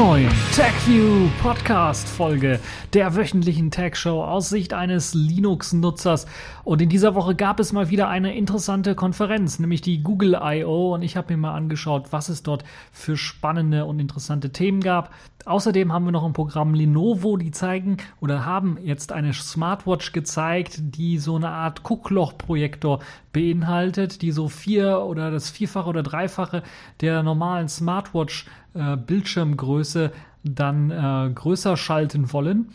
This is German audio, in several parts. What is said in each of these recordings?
neuen TechView Podcast Folge der wöchentlichen Tech Show aus Sicht eines Linux Nutzers. Und in dieser Woche gab es mal wieder eine interessante Konferenz, nämlich die Google I.O. Und ich habe mir mal angeschaut, was es dort für spannende und interessante Themen gab. Außerdem haben wir noch ein Programm Lenovo, die zeigen oder haben jetzt eine Smartwatch gezeigt, die so eine Art Guckloch-Projektor beinhaltet, die so vier oder das Vierfache oder Dreifache der normalen Smartwatch äh, Bildschirmgröße dann äh, größer schalten wollen.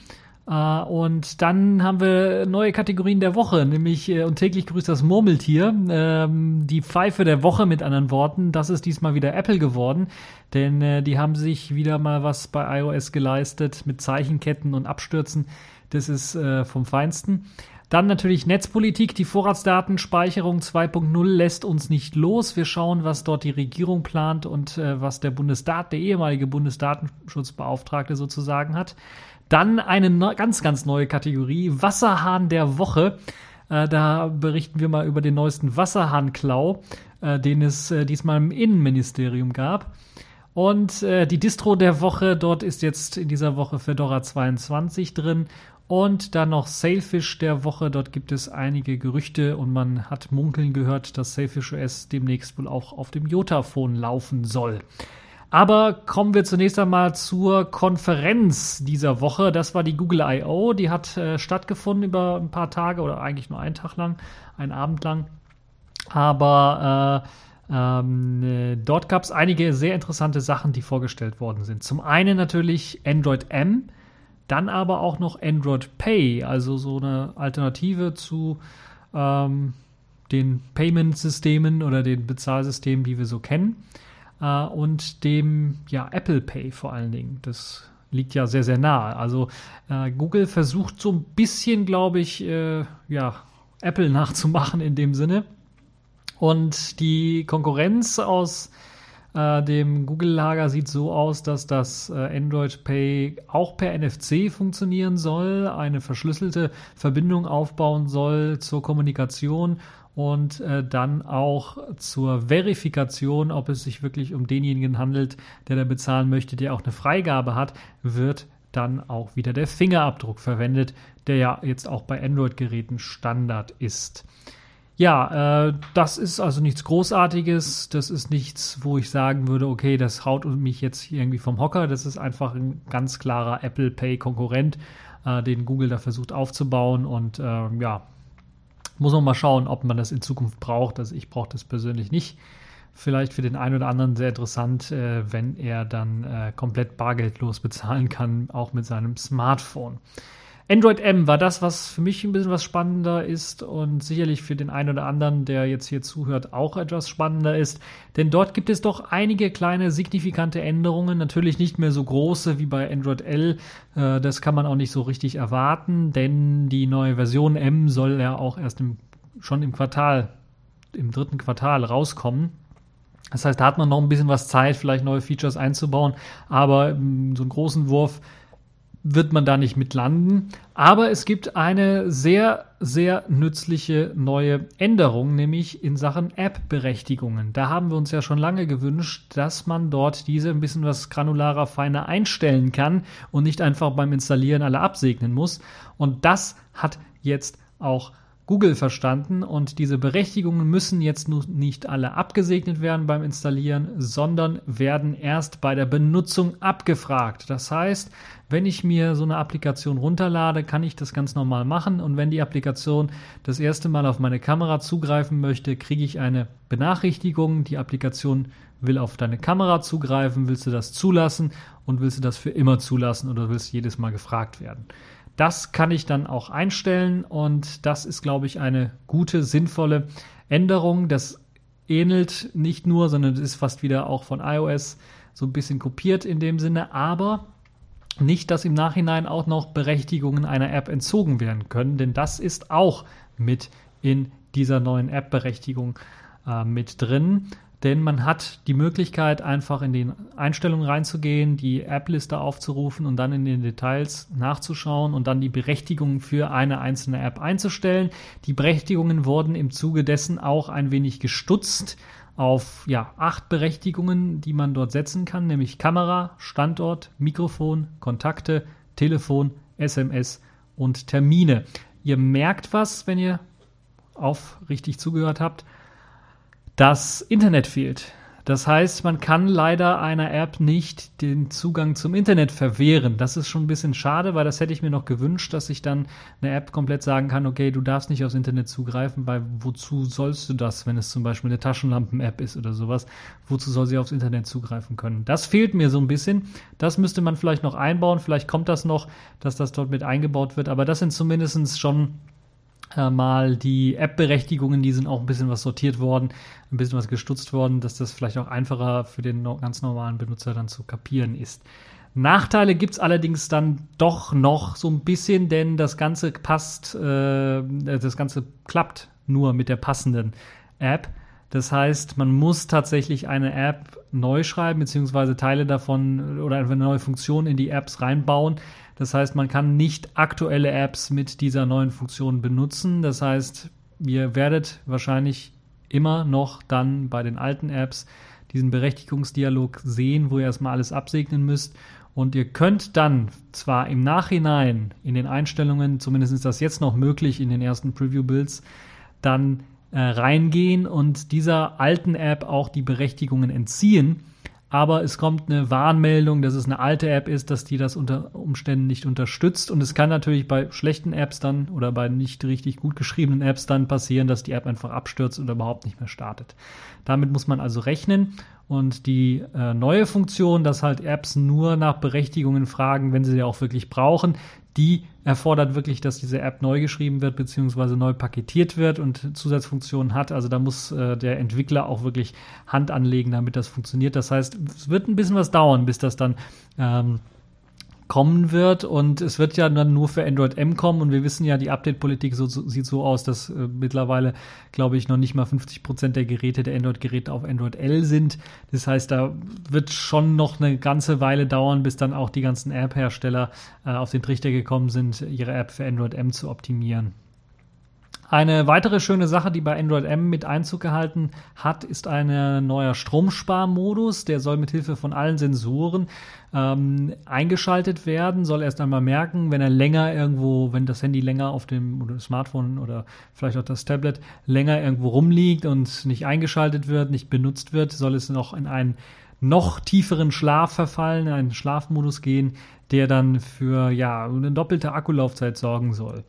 Uh, und dann haben wir neue Kategorien der Woche, nämlich äh, und täglich grüßt das Murmeltier, ähm, die Pfeife der Woche mit anderen Worten. Das ist diesmal wieder Apple geworden, denn äh, die haben sich wieder mal was bei iOS geleistet mit Zeichenketten und Abstürzen. Das ist äh, vom Feinsten. Dann natürlich Netzpolitik. Die Vorratsdatenspeicherung 2.0 lässt uns nicht los. Wir schauen, was dort die Regierung plant und äh, was der Bundesdat, der ehemalige Bundesdatenschutzbeauftragte sozusagen hat. Dann eine ne ganz, ganz neue Kategorie, Wasserhahn der Woche. Äh, da berichten wir mal über den neuesten Wasserhahnklau, äh, den es äh, diesmal im Innenministerium gab. Und äh, die Distro der Woche, dort ist jetzt in dieser Woche Fedora 22 drin. Und dann noch Sailfish der Woche. Dort gibt es einige Gerüchte und man hat munkeln gehört, dass Sailfish OS demnächst wohl auch auf dem Jotaphone laufen soll. Aber kommen wir zunächst einmal zur Konferenz dieser Woche. Das war die Google I.O. Die hat äh, stattgefunden über ein paar Tage oder eigentlich nur einen Tag lang, einen Abend lang. Aber äh, ähm, äh, dort gab es einige sehr interessante Sachen, die vorgestellt worden sind. Zum einen natürlich Android M, dann aber auch noch Android Pay, also so eine Alternative zu ähm, den Payment-Systemen oder den Bezahlsystemen, die wir so kennen äh, und dem ja, Apple Pay vor allen Dingen. Das liegt ja sehr, sehr nahe. Also äh, Google versucht so ein bisschen, glaube ich, äh, ja, Apple nachzumachen in dem Sinne. Und die Konkurrenz aus äh, dem Google-Lager sieht so aus, dass das äh, Android Pay auch per NFC funktionieren soll, eine verschlüsselte Verbindung aufbauen soll zur Kommunikation und äh, dann auch zur Verifikation, ob es sich wirklich um denjenigen handelt, der da bezahlen möchte, der auch eine Freigabe hat, wird dann auch wieder der Fingerabdruck verwendet, der ja jetzt auch bei Android-Geräten Standard ist. Ja, äh, das ist also nichts Großartiges. Das ist nichts, wo ich sagen würde, okay, das haut mich jetzt irgendwie vom Hocker. Das ist einfach ein ganz klarer Apple Pay-Konkurrent, äh, den Google da versucht aufzubauen. Und äh, ja, muss man mal schauen, ob man das in Zukunft braucht. Also ich brauche das persönlich nicht. Vielleicht für den einen oder anderen sehr interessant, äh, wenn er dann äh, komplett bargeldlos bezahlen kann, auch mit seinem Smartphone. Android M war das, was für mich ein bisschen was spannender ist und sicherlich für den einen oder anderen, der jetzt hier zuhört, auch etwas spannender ist. Denn dort gibt es doch einige kleine signifikante Änderungen. Natürlich nicht mehr so große wie bei Android L. Äh, das kann man auch nicht so richtig erwarten, denn die neue Version M soll ja auch erst im, schon im Quartal, im dritten Quartal rauskommen. Das heißt, da hat man noch ein bisschen was Zeit, vielleicht neue Features einzubauen, aber mm, so einen großen Wurf wird man da nicht mit landen. Aber es gibt eine sehr, sehr nützliche neue Änderung, nämlich in Sachen App-Berechtigungen. Da haben wir uns ja schon lange gewünscht, dass man dort diese ein bisschen was granularer, feiner einstellen kann und nicht einfach beim Installieren alle absegnen muss. Und das hat jetzt auch Google verstanden und diese Berechtigungen müssen jetzt nur nicht alle abgesegnet werden beim Installieren, sondern werden erst bei der Benutzung abgefragt. Das heißt, wenn ich mir so eine Applikation runterlade, kann ich das ganz normal machen und wenn die Applikation das erste Mal auf meine Kamera zugreifen möchte, kriege ich eine Benachrichtigung. Die Applikation will auf deine Kamera zugreifen, willst du das zulassen und willst du das für immer zulassen oder willst jedes Mal gefragt werden? Das kann ich dann auch einstellen und das ist, glaube ich, eine gute, sinnvolle Änderung. Das ähnelt nicht nur, sondern es ist fast wieder auch von iOS so ein bisschen kopiert in dem Sinne, aber nicht, dass im Nachhinein auch noch Berechtigungen einer App entzogen werden können, denn das ist auch mit in dieser neuen App-Berechtigung äh, mit drin denn man hat die Möglichkeit, einfach in die Einstellungen reinzugehen, die App-Liste aufzurufen und dann in den Details nachzuschauen und dann die Berechtigungen für eine einzelne App einzustellen. Die Berechtigungen wurden im Zuge dessen auch ein wenig gestutzt. auf ja, acht Berechtigungen, die man dort setzen kann, nämlich Kamera, Standort, Mikrofon, Kontakte, Telefon, SMS und Termine. Ihr merkt was, wenn ihr aufrichtig zugehört habt. Das Internet fehlt. Das heißt, man kann leider einer App nicht den Zugang zum Internet verwehren. Das ist schon ein bisschen schade, weil das hätte ich mir noch gewünscht, dass ich dann eine App komplett sagen kann, okay, du darfst nicht aufs Internet zugreifen, weil wozu sollst du das, wenn es zum Beispiel eine Taschenlampen-App ist oder sowas? Wozu soll sie aufs Internet zugreifen können? Das fehlt mir so ein bisschen. Das müsste man vielleicht noch einbauen. Vielleicht kommt das noch, dass das dort mit eingebaut wird. Aber das sind zumindest schon äh, mal die App-Berechtigungen, die sind auch ein bisschen was sortiert worden, ein bisschen was gestutzt worden, dass das vielleicht auch einfacher für den ganz normalen Benutzer dann zu kapieren ist. Nachteile gibt es allerdings dann doch noch so ein bisschen, denn das Ganze passt, äh, das Ganze klappt nur mit der passenden App. Das heißt, man muss tatsächlich eine App neu schreiben, beziehungsweise Teile davon oder eine neue Funktion in die Apps reinbauen. Das heißt, man kann nicht aktuelle Apps mit dieser neuen Funktion benutzen. Das heißt, ihr werdet wahrscheinlich immer noch dann bei den alten Apps diesen Berechtigungsdialog sehen, wo ihr erstmal alles absegnen müsst. Und ihr könnt dann zwar im Nachhinein in den Einstellungen, zumindest ist das jetzt noch möglich in den ersten Preview-Builds, dann äh, reingehen und dieser alten App auch die Berechtigungen entziehen aber es kommt eine Warnmeldung, dass es eine alte App ist, dass die das unter Umständen nicht unterstützt. Und es kann natürlich bei schlechten Apps dann oder bei nicht richtig gut geschriebenen Apps dann passieren, dass die App einfach abstürzt oder überhaupt nicht mehr startet. Damit muss man also rechnen. Und die äh, neue Funktion, dass halt Apps nur nach Berechtigungen fragen, wenn sie sie auch wirklich brauchen, die erfordert wirklich, dass diese App neu geschrieben wird beziehungsweise neu paketiert wird und Zusatzfunktionen hat. Also da muss äh, der Entwickler auch wirklich Hand anlegen, damit das funktioniert. Das heißt, es wird ein bisschen was dauern, bis das dann ähm, kommen wird und es wird ja dann nur für Android M kommen und wir wissen ja, die Update-Politik so, so, sieht so aus, dass äh, mittlerweile, glaube ich, noch nicht mal 50 Prozent der Geräte, der Android-Geräte auf Android L sind. Das heißt, da wird schon noch eine ganze Weile dauern, bis dann auch die ganzen App-Hersteller äh, auf den Trichter gekommen sind, ihre App für Android M zu optimieren. Eine weitere schöne Sache, die bei Android M mit Einzug gehalten hat, ist ein neuer Stromsparmodus. Der soll mit Hilfe von allen Sensoren ähm, eingeschaltet werden, soll erst einmal merken, wenn er länger irgendwo, wenn das Handy länger auf dem oder Smartphone oder vielleicht auch das Tablet länger irgendwo rumliegt und nicht eingeschaltet wird, nicht benutzt wird, soll es noch in einen noch tieferen Schlaf verfallen, einen Schlafmodus gehen, der dann für ja eine doppelte Akkulaufzeit sorgen soll.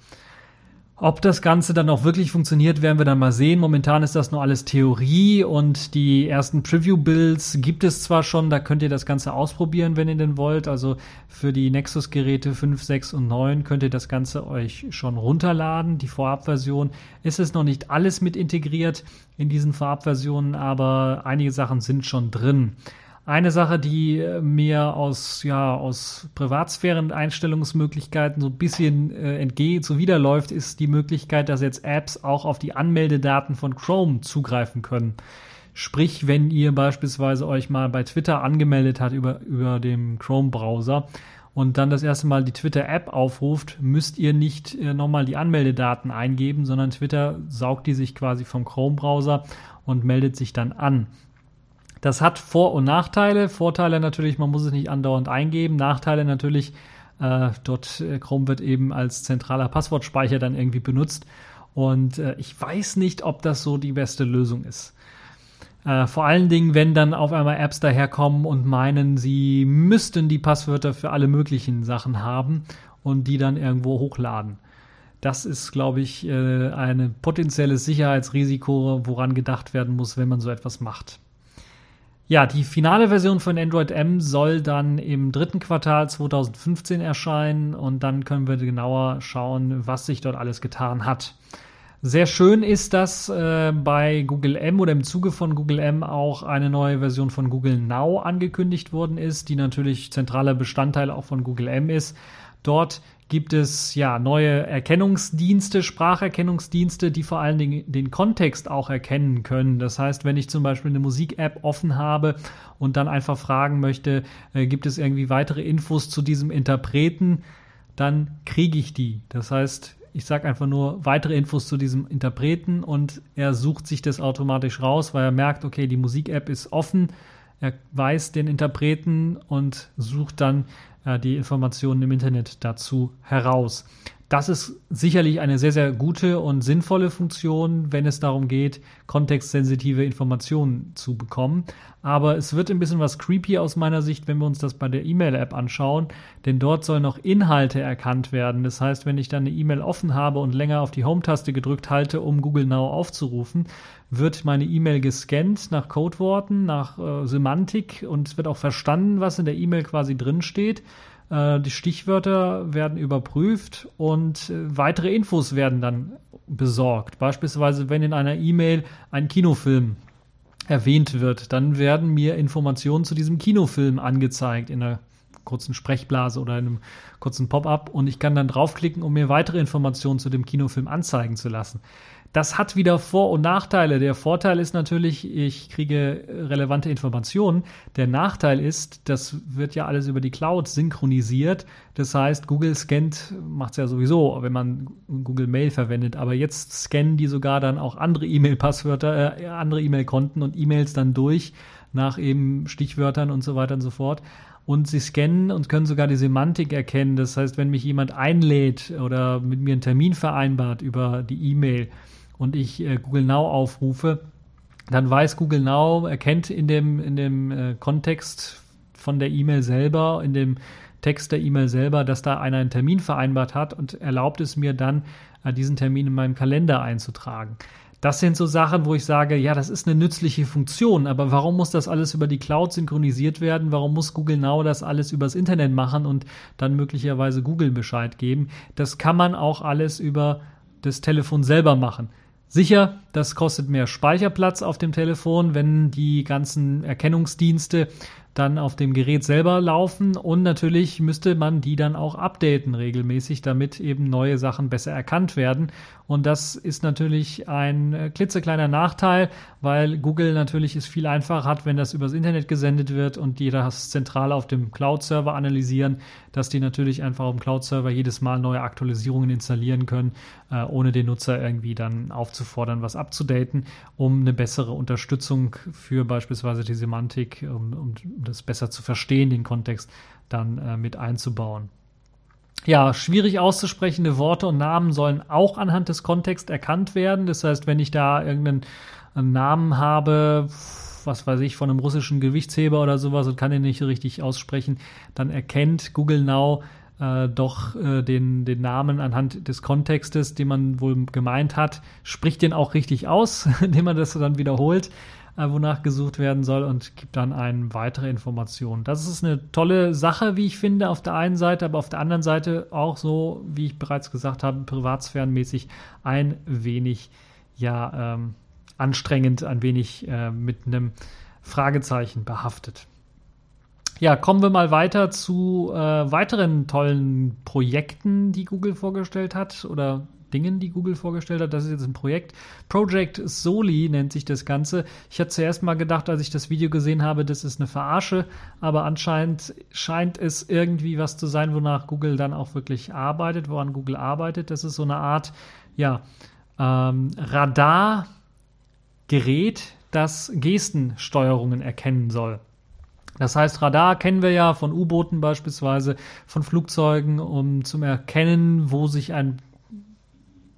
Ob das Ganze dann auch wirklich funktioniert, werden wir dann mal sehen. Momentan ist das nur alles Theorie und die ersten Preview-Builds gibt es zwar schon, da könnt ihr das Ganze ausprobieren, wenn ihr denn wollt. Also für die Nexus-Geräte 5, 6 und 9 könnt ihr das Ganze euch schon runterladen. Die Vorabversion ist es noch nicht alles mit integriert in diesen Vorabversionen, aber einige Sachen sind schon drin. Eine Sache, die äh, mir aus, ja, aus Privatsphären-Einstellungsmöglichkeiten so ein bisschen äh, entgeht, zuwiderläuft, ist die Möglichkeit, dass jetzt Apps auch auf die Anmeldedaten von Chrome zugreifen können. Sprich, wenn ihr beispielsweise euch mal bei Twitter angemeldet habt über, über dem Chrome-Browser und dann das erste Mal die Twitter-App aufruft, müsst ihr nicht äh, nochmal die Anmeldedaten eingeben, sondern Twitter saugt die sich quasi vom Chrome-Browser und meldet sich dann an. Das hat Vor- und Nachteile. Vorteile natürlich, man muss es nicht andauernd eingeben. Nachteile natürlich, äh, dort äh, Chrome wird eben als zentraler Passwortspeicher dann irgendwie benutzt. Und äh, ich weiß nicht, ob das so die beste Lösung ist. Äh, vor allen Dingen, wenn dann auf einmal Apps daherkommen und meinen, sie müssten die Passwörter für alle möglichen Sachen haben und die dann irgendwo hochladen. Das ist, glaube ich, äh, ein potenzielles Sicherheitsrisiko, woran gedacht werden muss, wenn man so etwas macht. Ja, die finale Version von Android M soll dann im dritten Quartal 2015 erscheinen und dann können wir genauer schauen, was sich dort alles getan hat. Sehr schön ist, dass äh, bei Google M oder im Zuge von Google M auch eine neue Version von Google Now angekündigt worden ist, die natürlich zentraler Bestandteil auch von Google M ist. Dort gibt es ja neue Erkennungsdienste, Spracherkennungsdienste, die vor allen Dingen den Kontext auch erkennen können. Das heißt, wenn ich zum Beispiel eine Musik-App offen habe und dann einfach fragen möchte, äh, gibt es irgendwie weitere Infos zu diesem Interpreten, dann kriege ich die. Das heißt, ich sage einfach nur weitere Infos zu diesem Interpreten und er sucht sich das automatisch raus, weil er merkt, okay, die Musik-App ist offen, er weiß den Interpreten und sucht dann die Informationen im Internet dazu heraus. Das ist sicherlich eine sehr, sehr gute und sinnvolle Funktion, wenn es darum geht, kontextsensitive Informationen zu bekommen. Aber es wird ein bisschen was creepy aus meiner Sicht, wenn wir uns das bei der E-Mail-App anschauen, denn dort sollen noch Inhalte erkannt werden. Das heißt, wenn ich dann eine E-Mail offen habe und länger auf die Home-Taste gedrückt halte, um Google Now aufzurufen, wird meine E-Mail gescannt nach Codeworten, nach äh, Semantik und es wird auch verstanden, was in der E-Mail quasi drin steht. Äh, die Stichwörter werden überprüft und äh, weitere Infos werden dann besorgt. Beispielsweise, wenn in einer E-Mail ein Kinofilm erwähnt wird, dann werden mir Informationen zu diesem Kinofilm angezeigt in einer kurzen Sprechblase oder einem kurzen Pop-up und ich kann dann draufklicken, um mir weitere Informationen zu dem Kinofilm anzeigen zu lassen. Das hat wieder Vor- und Nachteile. Der Vorteil ist natürlich, ich kriege relevante Informationen. Der Nachteil ist, das wird ja alles über die Cloud synchronisiert. Das heißt, Google scannt, macht es ja sowieso, wenn man Google Mail verwendet. Aber jetzt scannen die sogar dann auch andere E-Mail-Passwörter, äh, andere E-Mail-Konten und E-Mails dann durch nach eben Stichwörtern und so weiter und so fort und sie scannen und können sogar die Semantik erkennen. Das heißt, wenn mich jemand einlädt oder mit mir einen Termin vereinbart über die E-Mail, und ich äh, Google Now aufrufe, dann weiß Google Now, erkennt in dem, in dem äh, Kontext von der E-Mail selber, in dem Text der E-Mail selber, dass da einer einen Termin vereinbart hat und erlaubt es mir dann, äh, diesen Termin in meinem Kalender einzutragen. Das sind so Sachen, wo ich sage, ja, das ist eine nützliche Funktion, aber warum muss das alles über die Cloud synchronisiert werden? Warum muss Google Now das alles übers Internet machen und dann möglicherweise Google Bescheid geben? Das kann man auch alles über das Telefon selber machen. Sicher, das kostet mehr Speicherplatz auf dem Telefon, wenn die ganzen Erkennungsdienste dann auf dem Gerät selber laufen und natürlich müsste man die dann auch updaten regelmäßig, damit eben neue Sachen besser erkannt werden. Und das ist natürlich ein äh, klitzekleiner Nachteil, weil Google natürlich es viel einfacher hat, wenn das übers Internet gesendet wird und die das zentral auf dem Cloud-Server analysieren, dass die natürlich einfach auf dem Cloud-Server jedes Mal neue Aktualisierungen installieren können, äh, ohne den Nutzer irgendwie dann aufzufordern, was abzudaten, um eine bessere Unterstützung für beispielsweise die Semantik, um, um das besser zu verstehen, den Kontext dann äh, mit einzubauen. Ja, schwierig auszusprechende Worte und Namen sollen auch anhand des Kontexts erkannt werden. Das heißt, wenn ich da irgendeinen Namen habe, was weiß ich, von einem russischen Gewichtsheber oder sowas und kann den nicht richtig aussprechen, dann erkennt Google Now äh, doch äh, den, den Namen anhand des Kontextes, den man wohl gemeint hat, spricht den auch richtig aus, indem man das dann wiederholt äh, wonach gesucht werden soll und gibt dann eine weitere Information. Das ist eine tolle Sache, wie ich finde, auf der einen Seite, aber auf der anderen Seite auch so, wie ich bereits gesagt habe, privatsphärenmäßig ein wenig, ja, ähm, anstrengend, ein wenig äh, mit einem Fragezeichen behaftet. Ja, kommen wir mal weiter zu äh, weiteren tollen Projekten, die Google vorgestellt hat oder Dingen, die Google vorgestellt hat. Das ist jetzt ein Projekt. Project Soli nennt sich das Ganze. Ich hatte zuerst mal gedacht, als ich das Video gesehen habe, das ist eine Verarsche, aber anscheinend scheint es irgendwie was zu sein, wonach Google dann auch wirklich arbeitet, woran Google arbeitet. Das ist so eine Art, ja, ähm, Radargerät, das Gestensteuerungen erkennen soll. Das heißt, Radar kennen wir ja von U-Booten beispielsweise, von Flugzeugen, um zum Erkennen, wo sich ein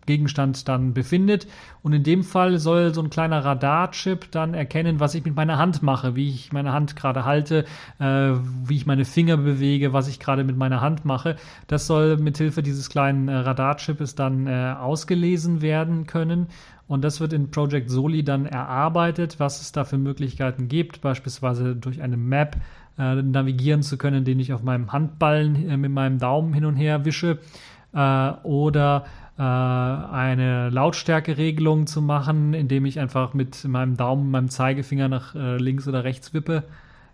Gegenstand dann befindet. Und in dem Fall soll so ein kleiner Radarchip dann erkennen, was ich mit meiner Hand mache, wie ich meine Hand gerade halte, äh, wie ich meine Finger bewege, was ich gerade mit meiner Hand mache. Das soll mithilfe dieses kleinen äh, Radarchips dann äh, ausgelesen werden können. Und das wird in Project Soli dann erarbeitet, was es da für Möglichkeiten gibt, beispielsweise durch eine Map äh, navigieren zu können, den ich auf meinem Handballen äh, mit meinem Daumen hin und her wische. Äh, oder eine Lautstärkeregelung zu machen, indem ich einfach mit meinem Daumen, meinem Zeigefinger nach äh, links oder rechts wippe.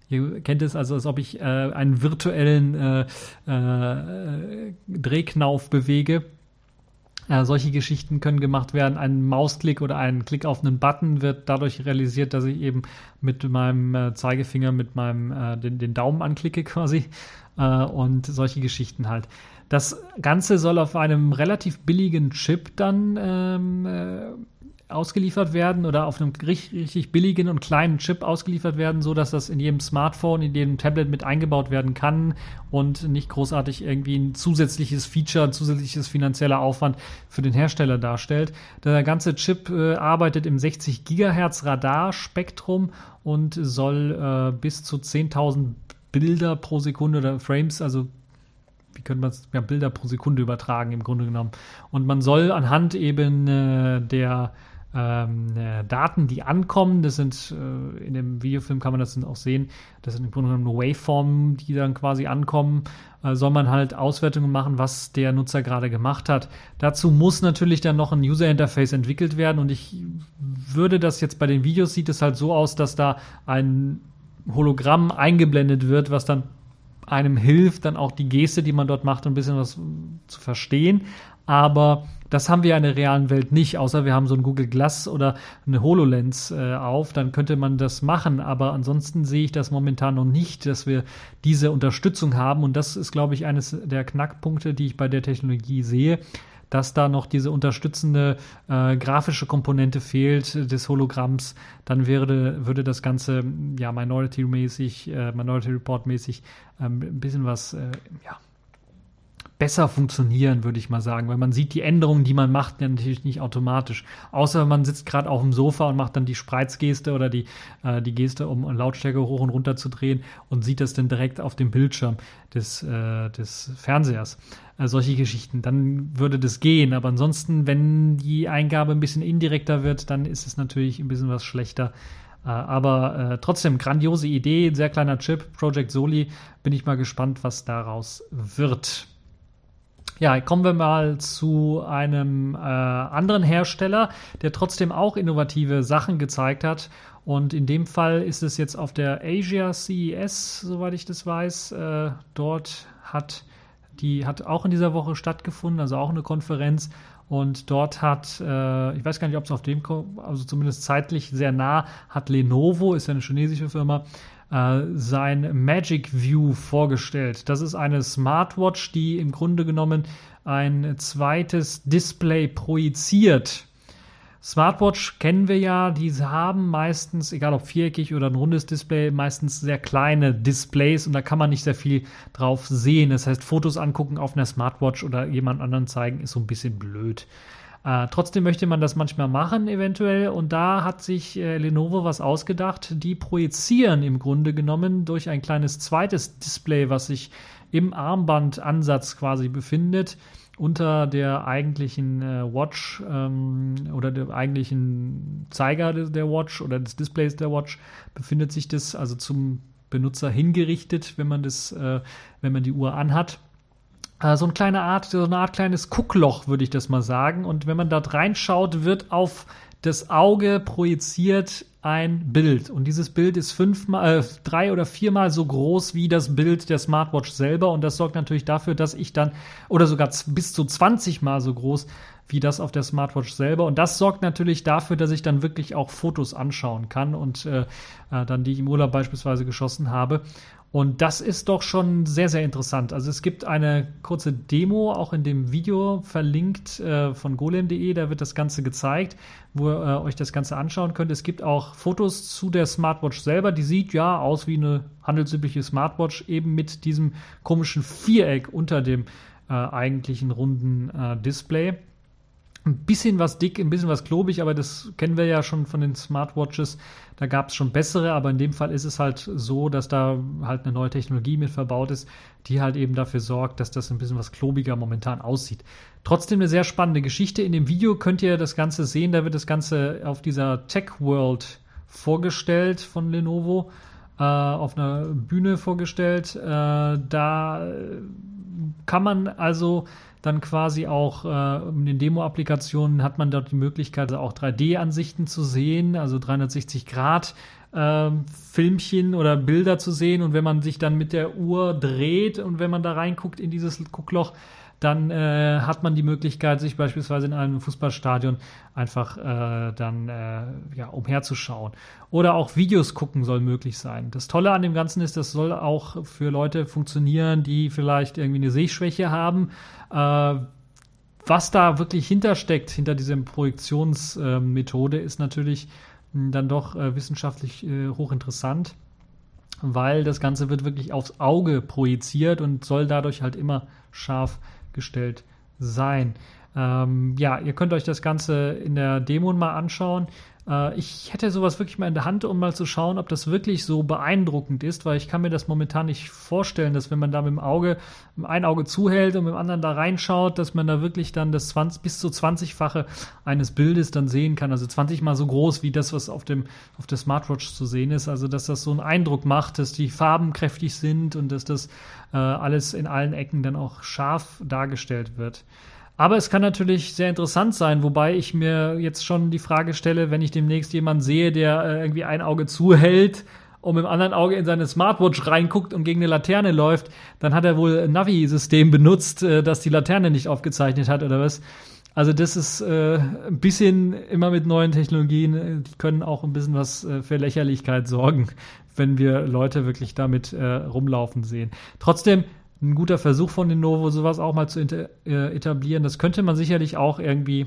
Ihr kennt es also, als ob ich äh, einen virtuellen äh, äh, Drehknauf bewege. Äh, solche Geschichten können gemacht werden. Ein Mausklick oder ein Klick auf einen Button wird dadurch realisiert, dass ich eben mit meinem äh, Zeigefinger mit meinem äh, den, den Daumen anklicke quasi äh, und solche Geschichten halt. Das Ganze soll auf einem relativ billigen Chip dann ähm, äh, ausgeliefert werden oder auf einem richtig, richtig, billigen und kleinen Chip ausgeliefert werden, so dass das in jedem Smartphone, in jedem Tablet mit eingebaut werden kann und nicht großartig irgendwie ein zusätzliches Feature, ein zusätzliches finanzieller Aufwand für den Hersteller darstellt. Der ganze Chip äh, arbeitet im 60 Gigahertz Radarspektrum und soll äh, bis zu 10.000 Bilder pro Sekunde oder Frames, also wie könnte man es, ja, Bilder pro Sekunde übertragen im Grunde genommen. Und man soll anhand eben äh, der ähm, äh, Daten, die ankommen, das sind äh, in dem Videofilm kann man das dann auch sehen, das sind im Grunde genommen Waveformen, die dann quasi ankommen, äh, soll man halt Auswertungen machen, was der Nutzer gerade gemacht hat. Dazu muss natürlich dann noch ein User Interface entwickelt werden und ich würde das jetzt bei den Videos sieht es halt so aus, dass da ein Hologramm eingeblendet wird, was dann einem hilft, dann auch die Geste, die man dort macht, ein bisschen was zu verstehen. Aber das haben wir in der realen Welt nicht, außer wir haben so ein Google Glass oder eine HoloLens äh, auf, dann könnte man das machen. Aber ansonsten sehe ich das momentan noch nicht, dass wir diese Unterstützung haben. Und das ist, glaube ich, eines der Knackpunkte, die ich bei der Technologie sehe dass da noch diese unterstützende äh, grafische Komponente fehlt des Hologramms, dann würde, würde das Ganze ja Minority-mäßig, äh, Minority Report-mäßig ähm, ein bisschen was äh, ja, besser funktionieren, würde ich mal sagen, weil man sieht die Änderungen, die man macht, ja natürlich nicht automatisch. Außer man sitzt gerade auf dem Sofa und macht dann die Spreizgeste oder die, äh, die Geste, um Lautstärke hoch und runter zu drehen und sieht das dann direkt auf dem Bildschirm des, äh, des Fernsehers. Äh, solche Geschichten, dann würde das gehen. Aber ansonsten, wenn die Eingabe ein bisschen indirekter wird, dann ist es natürlich ein bisschen was schlechter. Äh, aber äh, trotzdem, grandiose Idee, sehr kleiner Chip, Project Soli. Bin ich mal gespannt, was daraus wird. Ja, kommen wir mal zu einem äh, anderen Hersteller, der trotzdem auch innovative Sachen gezeigt hat. Und in dem Fall ist es jetzt auf der Asia CES, soweit ich das weiß. Äh, dort hat die hat auch in dieser Woche stattgefunden, also auch eine Konferenz. Und dort hat, äh, ich weiß gar nicht, ob es auf dem, also zumindest zeitlich sehr nah, hat Lenovo, ist ja eine chinesische Firma, äh, sein Magic View vorgestellt. Das ist eine Smartwatch, die im Grunde genommen ein zweites Display projiziert. Smartwatch kennen wir ja, diese haben meistens, egal ob viereckig oder ein rundes Display, meistens sehr kleine Displays und da kann man nicht sehr viel drauf sehen. Das heißt, Fotos angucken auf einer Smartwatch oder jemand anderen zeigen, ist so ein bisschen blöd. Äh, trotzdem möchte man das manchmal machen, eventuell. Und da hat sich äh, Lenovo was ausgedacht. Die projizieren im Grunde genommen durch ein kleines zweites Display, was sich im Armbandansatz quasi befindet, unter der eigentlichen äh, Watch ähm, oder der eigentlichen Zeiger der Watch oder des Displays der Watch befindet sich das also zum Benutzer hingerichtet, wenn man das, äh, wenn man die Uhr anhat. Äh, so eine kleine Art, so eine Art kleines Guckloch, würde ich das mal sagen. Und wenn man dort reinschaut, wird auf das Auge projiziert ein Bild. Und dieses Bild ist fünfmal, äh, drei oder viermal so groß wie das Bild der Smartwatch selber. Und das sorgt natürlich dafür, dass ich dann, oder sogar bis zu 20 mal so groß wie das auf der Smartwatch selber. Und das sorgt natürlich dafür, dass ich dann wirklich auch Fotos anschauen kann und äh, äh dann die ich im Urlaub beispielsweise geschossen habe. Und das ist doch schon sehr, sehr interessant. Also es gibt eine kurze Demo, auch in dem Video verlinkt äh, von golem.de, da wird das Ganze gezeigt, wo ihr äh, euch das Ganze anschauen könnt. Es gibt auch Fotos zu der Smartwatch selber, die sieht ja aus wie eine handelsübliche Smartwatch, eben mit diesem komischen Viereck unter dem äh, eigentlichen runden äh, Display ein bisschen was dick, ein bisschen was klobig, aber das kennen wir ja schon von den Smartwatches. Da gab es schon bessere, aber in dem Fall ist es halt so, dass da halt eine neue Technologie mit verbaut ist, die halt eben dafür sorgt, dass das ein bisschen was klobiger momentan aussieht. Trotzdem eine sehr spannende Geschichte. In dem Video könnt ihr das Ganze sehen. Da wird das Ganze auf dieser Tech World vorgestellt von Lenovo, äh, auf einer Bühne vorgestellt. Äh, da kann man also dann quasi auch äh, in den Demo-Applikationen hat man dort die Möglichkeit, also auch 3D-Ansichten zu sehen, also 360 Grad äh, Filmchen oder Bilder zu sehen. Und wenn man sich dann mit der Uhr dreht und wenn man da reinguckt in dieses Guckloch, dann äh, hat man die Möglichkeit, sich beispielsweise in einem Fußballstadion einfach äh, dann äh, ja, umherzuschauen. Oder auch Videos gucken soll möglich sein. Das Tolle an dem Ganzen ist, das soll auch für Leute funktionieren, die vielleicht irgendwie eine Sehschwäche haben. Äh, was da wirklich hintersteckt, hinter dieser Projektionsmethode, ist natürlich hm, dann doch äh, wissenschaftlich äh, hochinteressant weil das Ganze wird wirklich aufs Auge projiziert und soll dadurch halt immer scharf gestellt sein. Ähm, ja, ihr könnt euch das Ganze in der Demo mal anschauen. Äh, ich hätte sowas wirklich mal in der Hand, um mal zu schauen, ob das wirklich so beeindruckend ist, weil ich kann mir das momentan nicht vorstellen, dass wenn man da mit dem Auge, ein Auge zuhält und mit dem anderen da reinschaut, dass man da wirklich dann das 20, bis zu 20-fache eines Bildes dann sehen kann. Also 20 mal so groß wie das, was auf dem, auf der Smartwatch zu sehen ist. Also, dass das so einen Eindruck macht, dass die Farben kräftig sind und dass das äh, alles in allen Ecken dann auch scharf dargestellt wird. Aber es kann natürlich sehr interessant sein, wobei ich mir jetzt schon die Frage stelle, wenn ich demnächst jemanden sehe, der äh, irgendwie ein Auge zuhält und mit dem anderen Auge in seine Smartwatch reinguckt und gegen eine Laterne läuft, dann hat er wohl ein Navi-System benutzt, äh, das die Laterne nicht aufgezeichnet hat oder was. Also das ist äh, ein bisschen immer mit neuen Technologien, äh, die können auch ein bisschen was äh, für Lächerlichkeit sorgen, wenn wir Leute wirklich damit äh, rumlaufen sehen. Trotzdem, ein guter Versuch von Lenovo, sowas auch mal zu äh, etablieren. Das könnte man sicherlich auch irgendwie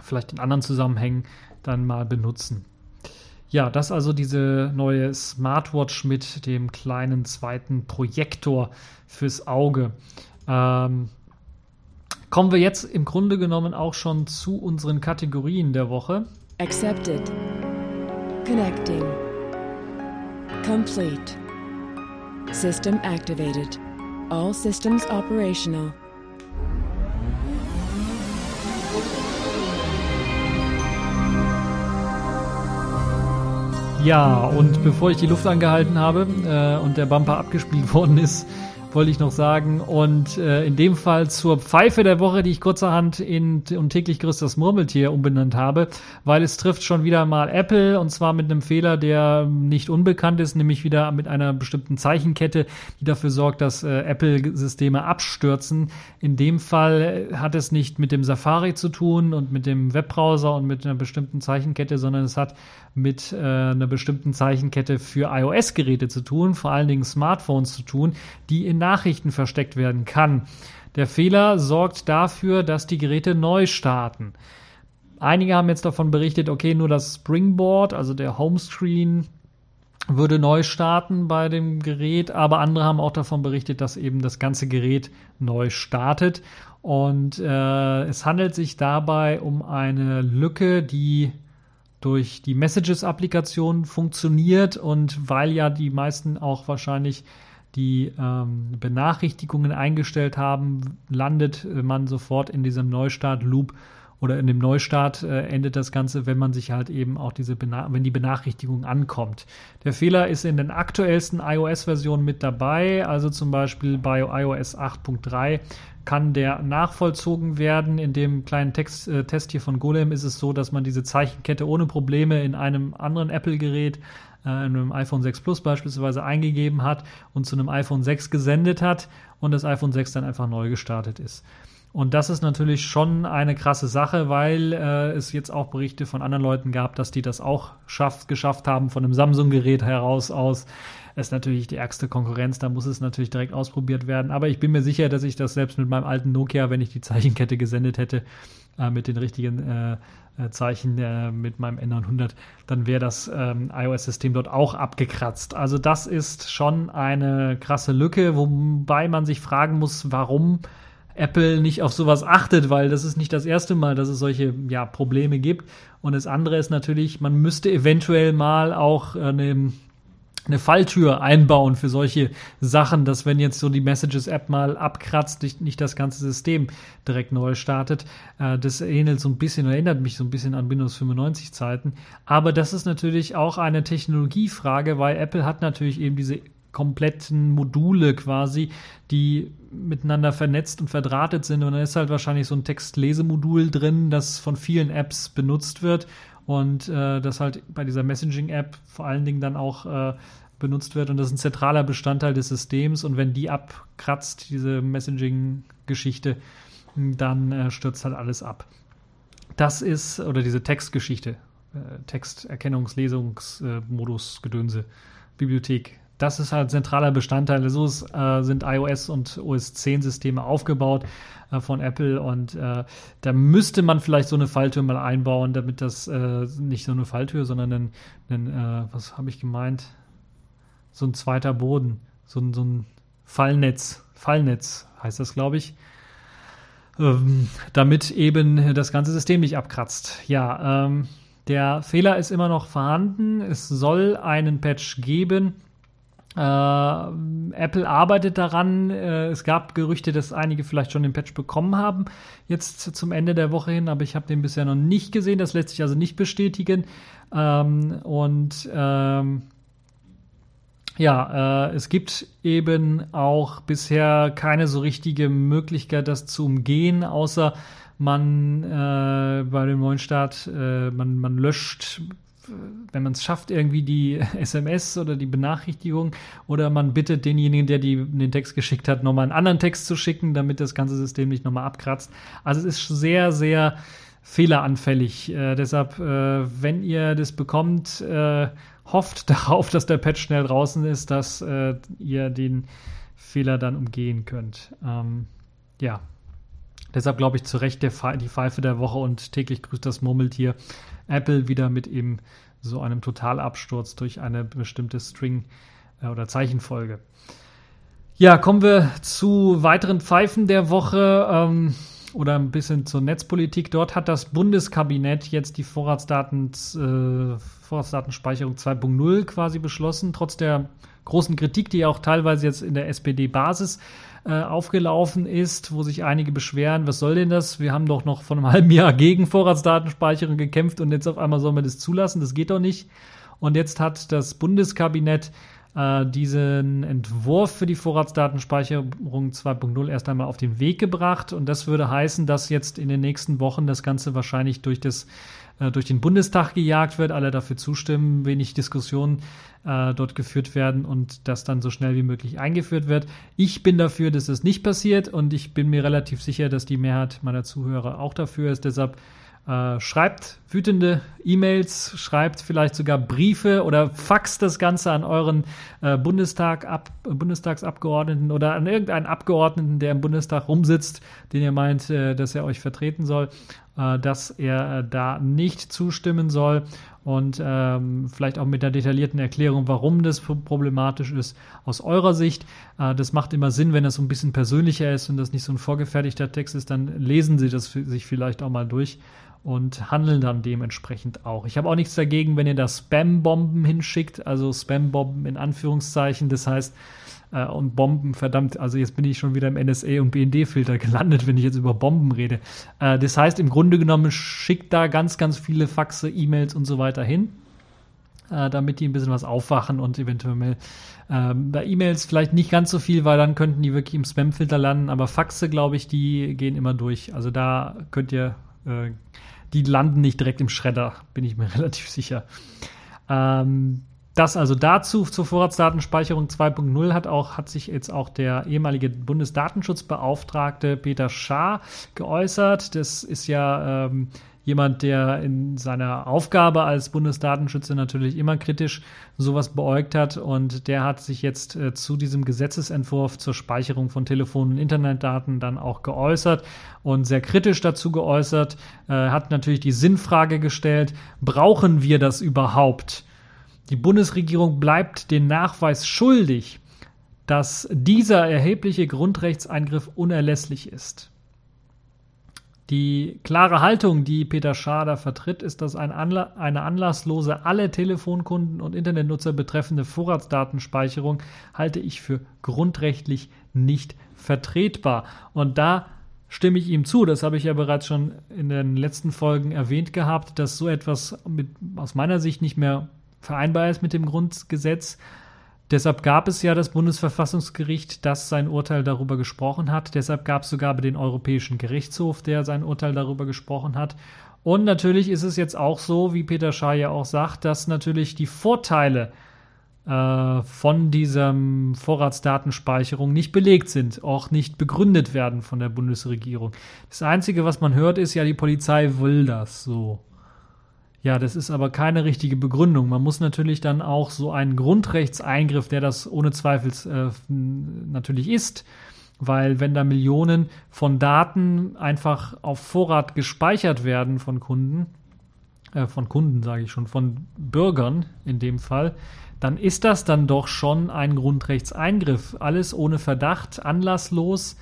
vielleicht in anderen Zusammenhängen dann mal benutzen. Ja, das also diese neue Smartwatch mit dem kleinen zweiten Projektor fürs Auge. Ähm, kommen wir jetzt im Grunde genommen auch schon zu unseren Kategorien der Woche. Accepted. Connecting. Complete. System activated. All systems operational. Ja, und bevor ich die Luft angehalten habe äh, und der Bumper abgespielt worden ist, wollte ich noch sagen. Und äh, in dem Fall zur Pfeife der Woche, die ich kurzerhand in und täglich grüßt das Murmeltier umbenannt habe, weil es trifft schon wieder mal Apple und zwar mit einem Fehler, der nicht unbekannt ist, nämlich wieder mit einer bestimmten Zeichenkette, die dafür sorgt, dass äh, Apple-Systeme abstürzen. In dem Fall hat es nicht mit dem Safari zu tun und mit dem Webbrowser und mit einer bestimmten Zeichenkette, sondern es hat mit äh, einer bestimmten Zeichenkette für iOS-Geräte zu tun, vor allen Dingen Smartphones zu tun, die in Nachrichten versteckt werden kann. Der Fehler sorgt dafür, dass die Geräte neu starten. Einige haben jetzt davon berichtet, okay, nur das Springboard, also der Homescreen, würde neu starten bei dem Gerät, aber andere haben auch davon berichtet, dass eben das ganze Gerät neu startet. Und äh, es handelt sich dabei um eine Lücke, die durch die Messages-Applikation funktioniert und weil ja die meisten auch wahrscheinlich die ähm, Benachrichtigungen eingestellt haben, landet man sofort in diesem Neustart-Loop oder in dem Neustart äh, endet das Ganze, wenn man sich halt eben auch diese, Bena wenn die Benachrichtigung ankommt. Der Fehler ist in den aktuellsten iOS-Versionen mit dabei, also zum Beispiel bei iOS 8.3 kann der nachvollzogen werden. In dem kleinen Text, äh, Test hier von Golem ist es so, dass man diese Zeichenkette ohne Probleme in einem anderen Apple-Gerät, in einem iPhone 6 Plus beispielsweise, eingegeben hat und zu einem iPhone 6 gesendet hat und das iPhone 6 dann einfach neu gestartet ist. Und das ist natürlich schon eine krasse Sache, weil äh, es jetzt auch Berichte von anderen Leuten gab, dass die das auch schafft, geschafft haben, von einem Samsung-Gerät heraus aus ist natürlich die ärgste Konkurrenz, da muss es natürlich direkt ausprobiert werden. Aber ich bin mir sicher, dass ich das selbst mit meinem alten Nokia, wenn ich die Zeichenkette gesendet hätte, äh, mit den richtigen äh, äh Zeichen äh, mit meinem N900, dann wäre das ähm, iOS-System dort auch abgekratzt. Also das ist schon eine krasse Lücke, wobei man sich fragen muss, warum Apple nicht auf sowas achtet, weil das ist nicht das erste Mal, dass es solche ja, Probleme gibt. Und das andere ist natürlich, man müsste eventuell mal auch eine eine Falltür einbauen für solche Sachen, dass wenn jetzt so die Messages-App mal abkratzt, nicht, nicht das ganze System direkt neu startet. Äh, das ähnelt so ein bisschen, erinnert mich so ein bisschen an Windows 95 Zeiten. Aber das ist natürlich auch eine Technologiefrage, weil Apple hat natürlich eben diese kompletten Module quasi, die miteinander vernetzt und verdrahtet sind. Und da ist halt wahrscheinlich so ein Textlesemodul drin, das von vielen Apps benutzt wird und äh, das halt bei dieser Messaging-App vor allen Dingen dann auch äh, benutzt wird und das ist ein zentraler Bestandteil des Systems und wenn die abkratzt, diese Messaging-Geschichte, dann äh, stürzt halt alles ab. Das ist, oder diese Textgeschichte, äh, Texterkennungslesungsmodus, Gedönse, Bibliothek. Das ist halt zentraler Bestandteil. So ist, äh, sind iOS und OS 10 Systeme aufgebaut äh, von Apple und äh, da müsste man vielleicht so eine Falltür mal einbauen, damit das äh, nicht so eine Falltür, sondern ein, ein äh, was habe ich gemeint? So ein zweiter Boden, so ein, so ein Fallnetz, Fallnetz heißt das, glaube ich ähm, damit eben das ganze System nicht abkratzt. Ja, ähm, der Fehler ist immer noch vorhanden. Es soll einen Patch geben. Äh, Apple arbeitet daran. Äh, es gab Gerüchte, dass einige vielleicht schon den Patch bekommen haben, jetzt zum Ende der Woche hin, aber ich habe den bisher noch nicht gesehen. Das lässt sich also nicht bestätigen. Ähm, und ähm, ja, äh, es gibt eben auch bisher keine so richtige Möglichkeit, das zu umgehen, außer man äh, bei dem neuen Start, äh, man, man löscht, wenn man es schafft, irgendwie die SMS oder die Benachrichtigung oder man bittet denjenigen, der die, den Text geschickt hat, nochmal einen anderen Text zu schicken, damit das ganze System nicht nochmal abkratzt. Also es ist sehr, sehr fehleranfällig. Äh, deshalb, äh, wenn ihr das bekommt, äh, hofft darauf, dass der Patch schnell draußen ist, dass äh, ihr den Fehler dann umgehen könnt. Ähm, ja, deshalb glaube ich zu Recht der die Pfeife der Woche und täglich grüßt das Murmeltier. Apple wieder mit eben so einem Totalabsturz durch eine bestimmte String- äh, oder Zeichenfolge. Ja, kommen wir zu weiteren Pfeifen der Woche. Ähm, oder ein bisschen zur Netzpolitik. Dort hat das Bundeskabinett jetzt die Vorratsdaten, äh, Vorratsdatenspeicherung 2.0 quasi beschlossen, trotz der großen Kritik, die auch teilweise jetzt in der SPD-Basis äh, aufgelaufen ist, wo sich einige beschweren, was soll denn das? Wir haben doch noch vor einem halben Jahr gegen Vorratsdatenspeicherung gekämpft und jetzt auf einmal sollen wir das zulassen, das geht doch nicht. Und jetzt hat das Bundeskabinett äh, diesen Entwurf für die Vorratsdatenspeicherung 2.0 erst einmal auf den Weg gebracht. Und das würde heißen, dass jetzt in den nächsten Wochen das Ganze wahrscheinlich durch, das, äh, durch den Bundestag gejagt wird, alle dafür zustimmen, wenig Diskussionen äh, dort geführt werden und das dann so schnell wie möglich eingeführt wird. Ich bin dafür, dass das nicht passiert und ich bin mir relativ sicher, dass die Mehrheit meiner Zuhörer auch dafür ist. Deshalb äh, schreibt wütende E-Mails, schreibt vielleicht sogar Briefe oder faxt das Ganze an euren äh, Bundestag ab, Bundestagsabgeordneten oder an irgendeinen Abgeordneten, der im Bundestag rumsitzt, den ihr meint, äh, dass er euch vertreten soll, äh, dass er äh, da nicht zustimmen soll und ähm, vielleicht auch mit der detaillierten Erklärung, warum das problematisch ist aus eurer Sicht. Das macht immer Sinn, wenn das so ein bisschen persönlicher ist und das nicht so ein vorgefertigter Text ist, dann lesen Sie das sich vielleicht auch mal durch und handeln dann dementsprechend auch. Ich habe auch nichts dagegen, wenn ihr da Spam-Bomben hinschickt, also Spam-Bomben in Anführungszeichen, das heißt, äh, und Bomben, verdammt, also jetzt bin ich schon wieder im NSA und BND-Filter gelandet, wenn ich jetzt über Bomben rede. Äh, das heißt, im Grunde genommen schickt da ganz, ganz viele Faxe, E-Mails und so weiter hin, äh, damit die ein bisschen was aufwachen und eventuell ähm, bei E-Mails vielleicht nicht ganz so viel, weil dann könnten die wirklich im Spam-Filter landen, aber Faxe, glaube ich, die gehen immer durch. Also da könnt ihr äh, die landen nicht direkt im Schredder, bin ich mir relativ sicher. Ähm, das also dazu zur Vorratsdatenspeicherung 2.0 hat auch hat sich jetzt auch der ehemalige Bundesdatenschutzbeauftragte Peter Schaar geäußert. Das ist ja ähm, jemand, der in seiner Aufgabe als Bundesdatenschützer natürlich immer kritisch sowas beäugt hat und der hat sich jetzt äh, zu diesem Gesetzesentwurf zur Speicherung von Telefon- und Internetdaten dann auch geäußert und sehr kritisch dazu geäußert, äh, hat natürlich die Sinnfrage gestellt, brauchen wir das überhaupt? Die Bundesregierung bleibt den Nachweis schuldig, dass dieser erhebliche Grundrechtseingriff unerlässlich ist. Die klare Haltung, die Peter Schader vertritt, ist, dass ein Anla eine anlasslose alle Telefonkunden und Internetnutzer betreffende Vorratsdatenspeicherung halte ich für grundrechtlich nicht vertretbar. Und da stimme ich ihm zu. Das habe ich ja bereits schon in den letzten Folgen erwähnt gehabt, dass so etwas mit, aus meiner Sicht nicht mehr vereinbar ist mit dem Grundgesetz. Deshalb gab es ja das Bundesverfassungsgericht, das sein Urteil darüber gesprochen hat. Deshalb gab es sogar den Europäischen Gerichtshof, der sein Urteil darüber gesprochen hat. Und natürlich ist es jetzt auch so, wie Peter Schaar ja auch sagt, dass natürlich die Vorteile äh, von diesem Vorratsdatenspeicherung nicht belegt sind, auch nicht begründet werden von der Bundesregierung. Das Einzige, was man hört, ist ja, die Polizei will das so. Ja, das ist aber keine richtige Begründung. Man muss natürlich dann auch so einen Grundrechtseingriff, der das ohne Zweifel äh, natürlich ist, weil wenn da Millionen von Daten einfach auf Vorrat gespeichert werden von Kunden, äh, von Kunden sage ich schon, von Bürgern in dem Fall, dann ist das dann doch schon ein Grundrechtseingriff. Alles ohne Verdacht, anlasslos.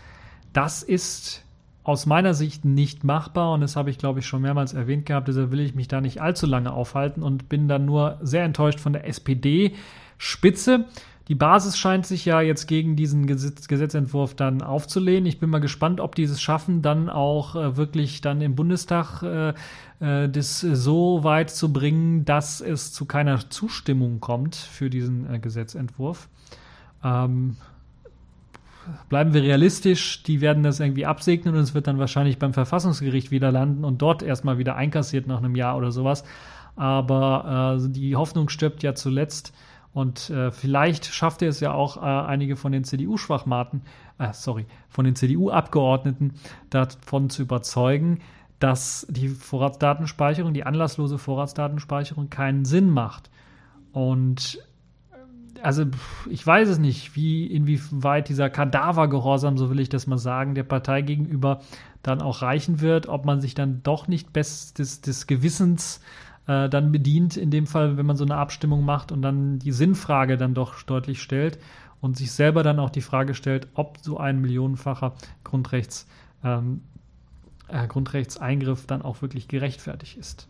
Das ist aus meiner Sicht nicht machbar und das habe ich, glaube ich, schon mehrmals erwähnt gehabt. Deshalb will ich mich da nicht allzu lange aufhalten und bin dann nur sehr enttäuscht von der SPD-Spitze. Die Basis scheint sich ja jetzt gegen diesen Gesetz Gesetzentwurf dann aufzulehnen. Ich bin mal gespannt, ob dieses Schaffen dann auch äh, wirklich dann im Bundestag äh, äh, das so weit zu bringen, dass es zu keiner Zustimmung kommt für diesen äh, Gesetzentwurf. Ähm, bleiben wir realistisch, die werden das irgendwie absegnen und es wird dann wahrscheinlich beim Verfassungsgericht wieder landen und dort erstmal wieder einkassiert nach einem Jahr oder sowas. Aber äh, die Hoffnung stirbt ja zuletzt. Und äh, vielleicht schafft er es ja auch, äh, einige von den CDU-Schwachmaten, äh, sorry, von den CDU-Abgeordneten davon zu überzeugen, dass die Vorratsdatenspeicherung, die anlasslose Vorratsdatenspeicherung keinen Sinn macht. Und also ich weiß es nicht, wie inwieweit dieser Kadavergehorsam, so will ich das mal sagen, der Partei gegenüber dann auch reichen wird, ob man sich dann doch nicht bestes des Gewissens äh, dann bedient, in dem Fall, wenn man so eine Abstimmung macht und dann die Sinnfrage dann doch deutlich stellt und sich selber dann auch die Frage stellt, ob so ein millionenfacher Grundrechts, ähm, äh, Grundrechtseingriff dann auch wirklich gerechtfertigt ist.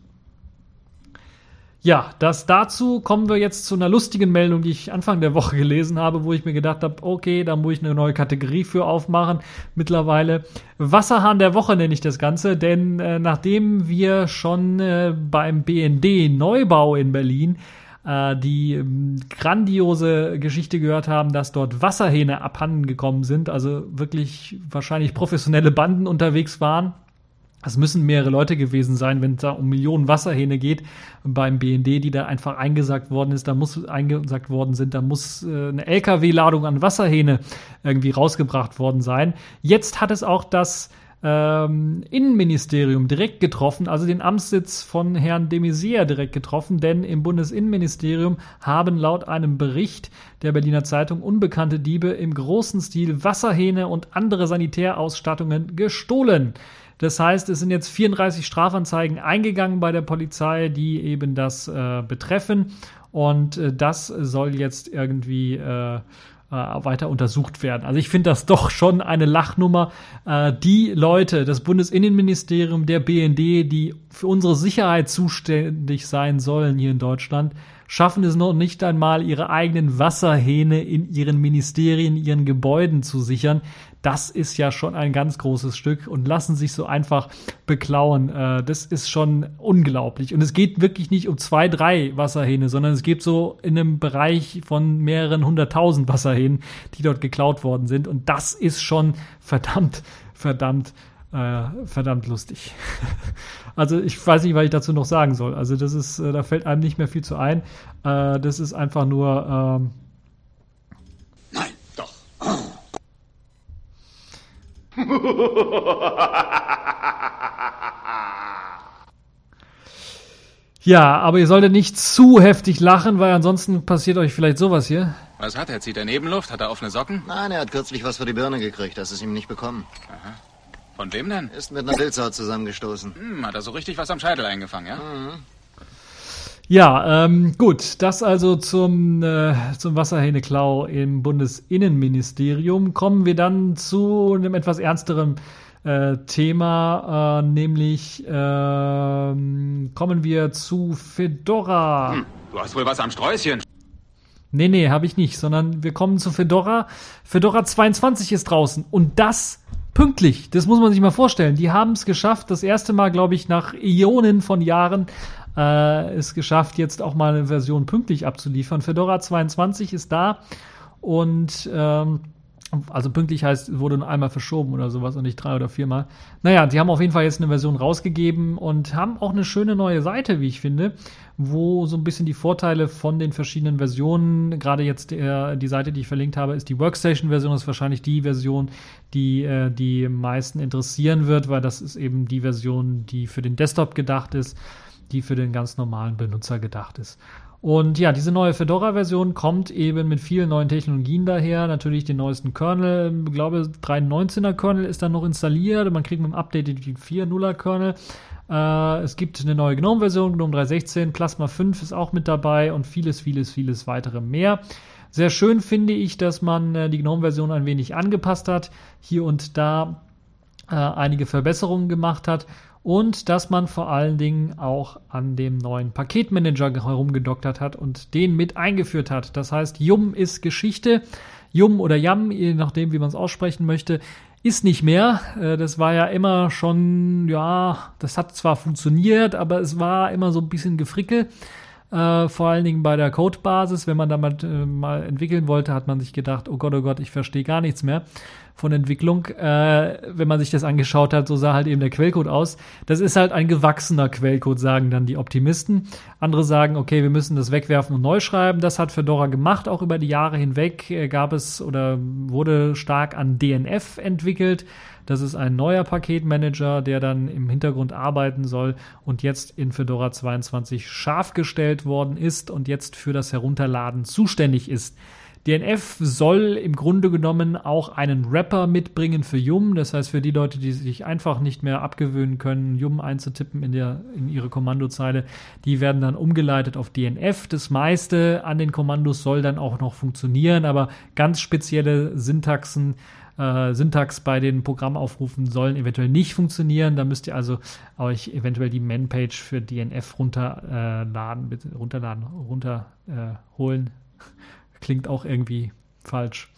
Ja, das dazu kommen wir jetzt zu einer lustigen Meldung, die ich Anfang der Woche gelesen habe, wo ich mir gedacht habe, okay, da muss ich eine neue Kategorie für aufmachen. Mittlerweile Wasserhahn der Woche nenne ich das Ganze, denn äh, nachdem wir schon äh, beim BND Neubau in Berlin äh, die ähm, grandiose Geschichte gehört haben, dass dort Wasserhähne abhanden gekommen sind, also wirklich wahrscheinlich professionelle Banden unterwegs waren es müssen mehrere Leute gewesen sein, wenn es da um Millionen Wasserhähne geht beim BND, die da einfach eingesagt worden ist, da muss eingesagt worden sind, da muss äh, eine LKW-Ladung an Wasserhähne irgendwie rausgebracht worden sein. Jetzt hat es auch das ähm, Innenministerium direkt getroffen, also den Amtssitz von Herrn de Maizière direkt getroffen, denn im Bundesinnenministerium haben laut einem Bericht der Berliner Zeitung unbekannte Diebe im großen Stil Wasserhähne und andere Sanitärausstattungen gestohlen. Das heißt, es sind jetzt 34 Strafanzeigen eingegangen bei der Polizei, die eben das äh, betreffen. Und äh, das soll jetzt irgendwie äh, äh weiter untersucht werden. Also ich finde das doch schon eine Lachnummer. Äh, die Leute, das Bundesinnenministerium, der BND, die für unsere Sicherheit zuständig sein sollen hier in Deutschland, schaffen es noch nicht einmal, ihre eigenen Wasserhähne in ihren Ministerien, ihren Gebäuden zu sichern. Das ist ja schon ein ganz großes Stück und lassen sich so einfach beklauen. Äh, das ist schon unglaublich. Und es geht wirklich nicht um zwei, drei Wasserhähne, sondern es geht so in einem Bereich von mehreren hunderttausend Wasserhähnen, die dort geklaut worden sind. Und das ist schon verdammt, verdammt äh, verdammt lustig. also ich weiß nicht, was ich dazu noch sagen soll. Also das ist, äh, da fällt einem nicht mehr viel zu ein. Äh, das ist einfach nur. Ähm Nein, doch. ja, aber ihr solltet nicht zu heftig lachen, weil ansonsten passiert euch vielleicht sowas hier. Was hat er? Zieht er Nebenluft? Hat er offene Socken? Nein, er hat kürzlich was für die Birne gekriegt. Das ist ihm nicht bekommen. Aha. Von wem denn? Ist mit einer Pilzhaut zusammengestoßen. Hm, hat er so richtig was am Scheitel eingefangen, ja? Mhm. Ja, ähm, gut, das also zum, äh, zum Wasserhähneklau im Bundesinnenministerium. Kommen wir dann zu einem etwas ernsteren äh, Thema, äh, nämlich äh, kommen wir zu Fedora. Hm, du hast wohl was am Sträußchen. Nee, nee, habe ich nicht, sondern wir kommen zu Fedora. Fedora 22 ist draußen und das pünktlich. Das muss man sich mal vorstellen. Die haben es geschafft, das erste Mal, glaube ich, nach Ionen von Jahren, äh, es geschafft, jetzt auch mal eine Version pünktlich abzuliefern. Fedora 22 ist da und ähm, Also pünktlich heißt, wurde nur einmal verschoben oder sowas und nicht drei oder viermal. Naja, sie haben auf jeden Fall jetzt eine Version rausgegeben und haben auch eine schöne neue Seite, wie ich finde, wo so ein bisschen die Vorteile von den verschiedenen Versionen, gerade jetzt der, die Seite, die ich verlinkt habe, ist die Workstation-Version, ist wahrscheinlich die Version, die äh, die meisten interessieren wird, weil das ist eben die Version, die für den Desktop gedacht ist, die für den ganz normalen Benutzer gedacht ist. Und ja, diese neue Fedora-Version kommt eben mit vielen neuen Technologien daher. Natürlich den neuesten Kernel. Ich glaube, 3.19er Kernel ist dann noch installiert. Man kriegt mit dem Update den 4.0er Kernel. Äh, es gibt eine neue GNOME-Version, GNOME 3.16. Plasma 5 ist auch mit dabei und vieles, vieles, vieles weitere mehr. Sehr schön finde ich, dass man äh, die GNOME-Version ein wenig angepasst hat. Hier und da äh, einige Verbesserungen gemacht hat und dass man vor allen Dingen auch an dem neuen Paketmanager herumgedoktert hat und den mit eingeführt hat. Das heißt, Yum ist Geschichte. Yum oder Yam, je nachdem, wie man es aussprechen möchte, ist nicht mehr. Äh, das war ja immer schon, ja, das hat zwar funktioniert, aber es war immer so ein bisschen Gefrickel. Äh, vor allen Dingen bei der Codebasis, wenn man da mal, äh, mal entwickeln wollte, hat man sich gedacht, oh Gott, oh Gott, ich verstehe gar nichts mehr von Entwicklung. Äh, wenn man sich das angeschaut hat, so sah halt eben der Quellcode aus. Das ist halt ein gewachsener Quellcode, sagen dann die Optimisten. Andere sagen, okay, wir müssen das wegwerfen und neu schreiben. Das hat Fedora gemacht, auch über die Jahre hinweg äh, gab es oder wurde stark an DNF entwickelt. Das ist ein neuer Paketmanager, der dann im Hintergrund arbeiten soll und jetzt in Fedora 22 scharf gestellt worden ist und jetzt für das Herunterladen zuständig ist. DNF soll im Grunde genommen auch einen Rapper mitbringen für Yum. Das heißt, für die Leute, die sich einfach nicht mehr abgewöhnen können, Yum einzutippen in, der, in ihre Kommandozeile, die werden dann umgeleitet auf DNF. Das meiste an den Kommandos soll dann auch noch funktionieren, aber ganz spezielle Syntaxen äh, Syntax bei den Programmaufrufen sollen eventuell nicht funktionieren. Da müsst ihr also euch eventuell die Man-Page für DNF runterladen, äh, runterladen, runterholen. Äh, klingt auch irgendwie falsch.